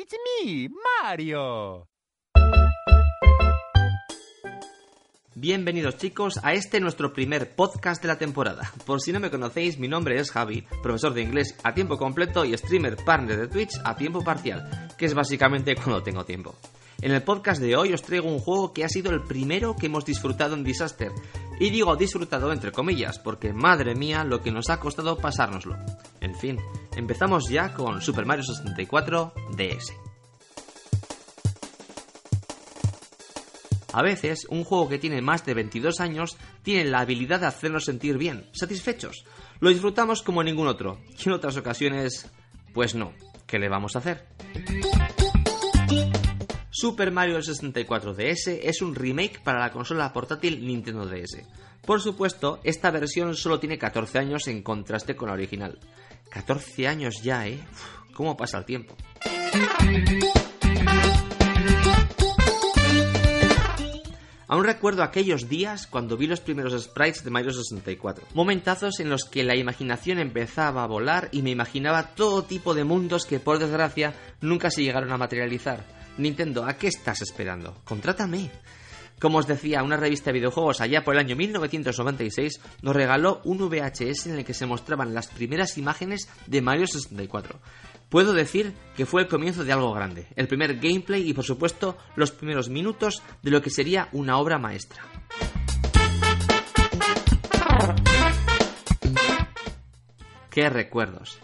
It's me, Mario. Bienvenidos chicos a este nuestro primer podcast de la temporada. Por si no me conocéis, mi nombre es Javi, profesor de inglés a tiempo completo y streamer partner de Twitch a tiempo parcial, que es básicamente cuando tengo tiempo. En el podcast de hoy os traigo un juego que ha sido el primero que hemos disfrutado en Disaster. Y digo disfrutado entre comillas, porque madre mía lo que nos ha costado pasárnoslo. En fin, empezamos ya con Super Mario 64 DS. A veces, un juego que tiene más de 22 años tiene la habilidad de hacernos sentir bien, satisfechos. Lo disfrutamos como ningún otro, y en otras ocasiones, pues no. ¿Qué le vamos a hacer? Super Mario 64 DS es un remake para la consola portátil Nintendo DS. Por supuesto, esta versión solo tiene 14 años en contraste con la original. 14 años ya, ¿eh? ¿Cómo pasa el tiempo? Aún recuerdo aquellos días cuando vi los primeros sprites de Mario 64. Momentazos en los que la imaginación empezaba a volar y me imaginaba todo tipo de mundos que por desgracia nunca se llegaron a materializar. Nintendo, ¿a qué estás esperando? Contrátame. Como os decía, una revista de videojuegos allá por el año 1996 nos regaló un VHS en el que se mostraban las primeras imágenes de Mario 64. Puedo decir que fue el comienzo de algo grande, el primer gameplay y por supuesto los primeros minutos de lo que sería una obra maestra. ¡Qué recuerdos!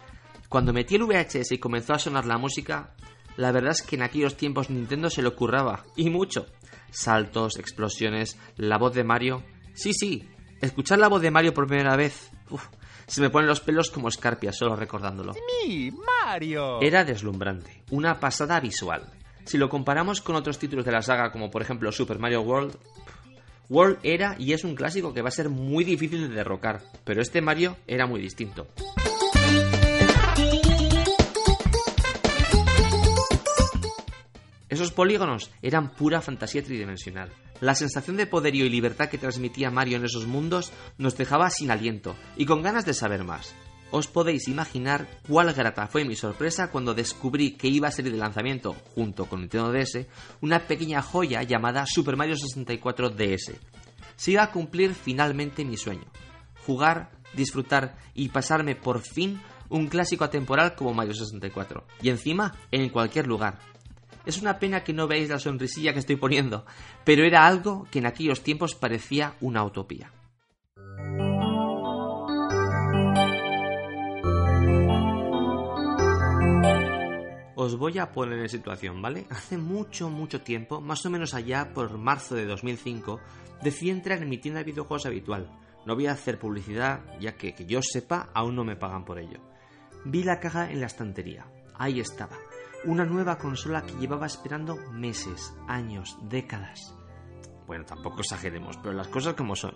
Cuando metí el VHS y comenzó a sonar la música, la verdad es que en aquellos tiempos Nintendo se lo curraba, y mucho. Saltos, explosiones, la voz de Mario. Sí, sí, escuchar la voz de Mario por primera vez. uf, se me ponen los pelos como escarpias solo recordándolo. Me, Mario. Era deslumbrante, una pasada visual. Si lo comparamos con otros títulos de la saga, como por ejemplo Super Mario World, World era y es un clásico que va a ser muy difícil de derrocar, pero este Mario era muy distinto. Esos polígonos eran pura fantasía tridimensional. La sensación de poderío y libertad que transmitía Mario en esos mundos nos dejaba sin aliento y con ganas de saber más. Os podéis imaginar cuál grata fue mi sorpresa cuando descubrí que iba a salir de lanzamiento, junto con Nintendo DS, una pequeña joya llamada Super Mario 64 DS. Se iba a cumplir finalmente mi sueño. Jugar, disfrutar y pasarme por fin un clásico atemporal como Mario 64. Y encima, en cualquier lugar. Es una pena que no veáis la sonrisilla que estoy poniendo, pero era algo que en aquellos tiempos parecía una utopía. Os voy a poner en situación, ¿vale? Hace mucho, mucho tiempo, más o menos allá por marzo de 2005, decidí entrar en mi tienda de videojuegos habitual. No voy a hacer publicidad, ya que, que yo sepa, aún no me pagan por ello. Vi la caja en la estantería. Ahí estaba. Una nueva consola que llevaba esperando meses, años, décadas. Bueno, tampoco exageremos, pero las cosas como son.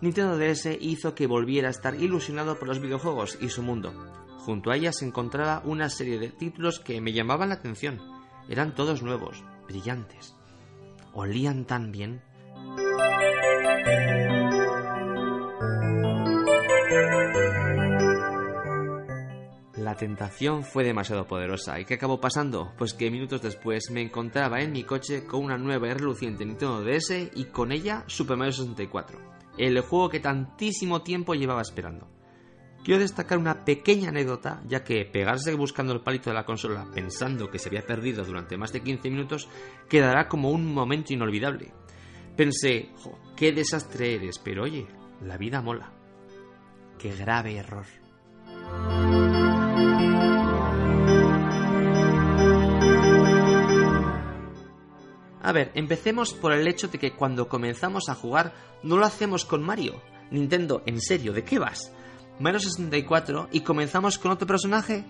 Nintendo DS hizo que volviera a estar ilusionado por los videojuegos y su mundo. Junto a ella se encontraba una serie de títulos que me llamaban la atención. Eran todos nuevos, brillantes. Olían tan bien. La tentación fue demasiado poderosa. ¿Y qué acabó pasando? Pues que minutos después me encontraba en mi coche con una nueva y reluciente Nintendo DS y con ella Super Mario 64, el juego que tantísimo tiempo llevaba esperando. Quiero destacar una pequeña anécdota, ya que pegarse buscando el palito de la consola pensando que se había perdido durante más de 15 minutos quedará como un momento inolvidable. Pensé, jo, qué desastre eres, pero oye, la vida mola. Qué grave error. A ver, empecemos por el hecho de que cuando comenzamos a jugar no lo hacemos con Mario. Nintendo, en serio, ¿de qué vas? Mario 64 y comenzamos con otro personaje.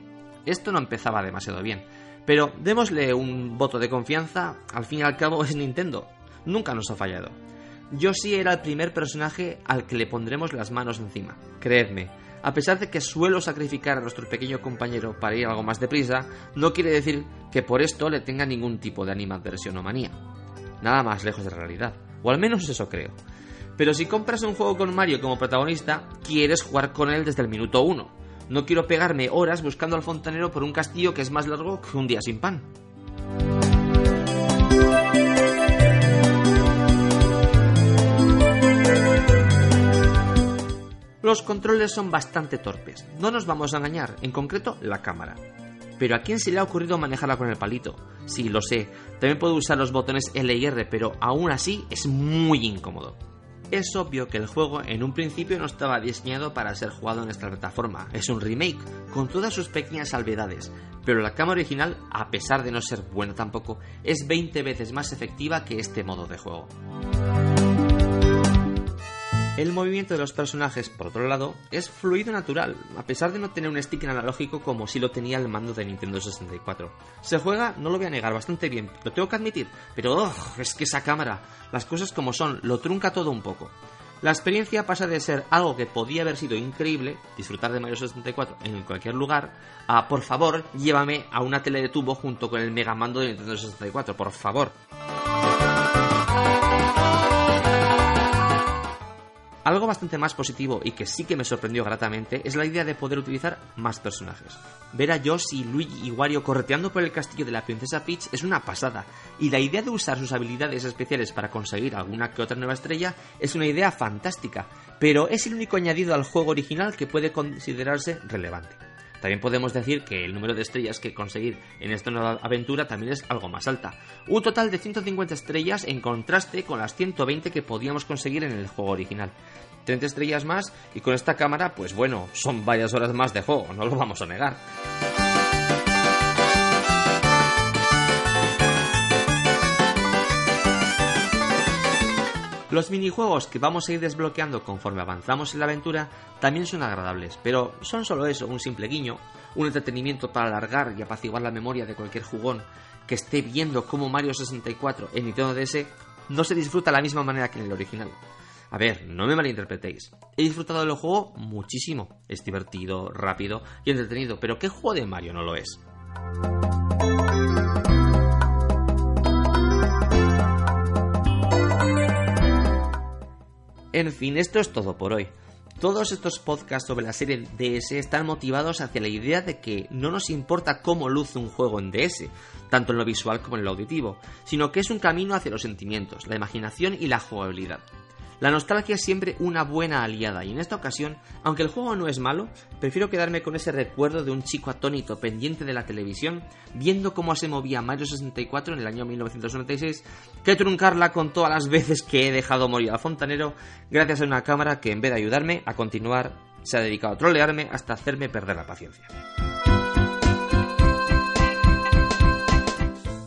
Esto no empezaba demasiado bien. Pero démosle un voto de confianza, al fin y al cabo es Nintendo. Nunca nos ha fallado. Yoshi era el primer personaje al que le pondremos las manos encima. Creedme, a pesar de que suelo sacrificar a nuestro pequeño compañero para ir algo más deprisa, no quiere decir que por esto le tenga ningún tipo de animadversión o manía. Nada más lejos de la realidad, o al menos eso creo. Pero si compras un juego con Mario como protagonista, quieres jugar con él desde el minuto uno. No quiero pegarme horas buscando al fontanero por un castillo que es más largo que un día sin pan. Los controles son bastante torpes, no nos vamos a engañar, en concreto la cámara. Pero ¿a quién se le ha ocurrido manejarla con el palito? Sí, lo sé, también puedo usar los botones L y R, pero aún así es muy incómodo. Es obvio que el juego en un principio no estaba diseñado para ser jugado en esta plataforma, es un remake, con todas sus pequeñas salvedades, pero la cámara original, a pesar de no ser buena tampoco, es 20 veces más efectiva que este modo de juego. El movimiento de los personajes, por otro lado, es fluido natural, a pesar de no tener un stick analógico como si lo tenía el mando de Nintendo 64. Se juega, no lo voy a negar, bastante bien, lo tengo que admitir, pero es que esa cámara, las cosas como son, lo trunca todo un poco. La experiencia pasa de ser algo que podía haber sido increíble, disfrutar de Mario 64 en cualquier lugar, a por favor, llévame a una tele de tubo junto con el mega mando de Nintendo 64, por favor. Algo bastante más positivo y que sí que me sorprendió gratamente es la idea de poder utilizar más personajes. Ver a Yoshi, Luigi y Wario correteando por el castillo de la princesa Peach es una pasada, y la idea de usar sus habilidades especiales para conseguir alguna que otra nueva estrella es una idea fantástica, pero es el único añadido al juego original que puede considerarse relevante. También podemos decir que el número de estrellas que conseguir en esta nueva aventura también es algo más alta. Un total de 150 estrellas en contraste con las 120 que podíamos conseguir en el juego original. 30 estrellas más y con esta cámara, pues bueno, son varias horas más de juego, no lo vamos a negar. Los minijuegos que vamos a ir desbloqueando conforme avanzamos en la aventura también son agradables, pero son solo eso, un simple guiño, un entretenimiento para alargar y apaciguar la memoria de cualquier jugón que esté viendo cómo Mario 64 en Nintendo DS no se disfruta de la misma manera que en el original. A ver, no me malinterpretéis. He disfrutado del juego muchísimo. Es divertido, rápido y entretenido, pero ¿qué juego de Mario no lo es? En fin, esto es todo por hoy. Todos estos podcasts sobre la serie DS están motivados hacia la idea de que no nos importa cómo luce un juego en DS, tanto en lo visual como en lo auditivo, sino que es un camino hacia los sentimientos, la imaginación y la jugabilidad. La nostalgia es siempre una buena aliada y en esta ocasión, aunque el juego no es malo, prefiero quedarme con ese recuerdo de un chico atónito pendiente de la televisión, viendo cómo se movía Mario 64 en el año 1996, que truncarla con todas las veces que he dejado morir al fontanero gracias a una cámara que en vez de ayudarme a continuar, se ha dedicado a trolearme hasta hacerme perder la paciencia.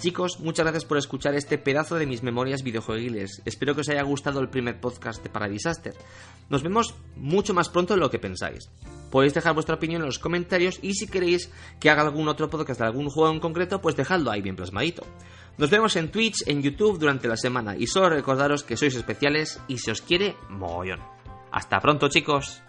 Chicos, muchas gracias por escuchar este pedazo de mis memorias videojueguiles. Espero que os haya gustado el primer podcast de Paradisaster. Nos vemos mucho más pronto de lo que pensáis. Podéis dejar vuestra opinión en los comentarios y si queréis que haga algún otro podcast de algún juego en concreto, pues dejadlo ahí bien plasmadito. Nos vemos en Twitch, en YouTube durante la semana y solo recordaros que sois especiales y si os quiere, mogollón. Hasta pronto chicos.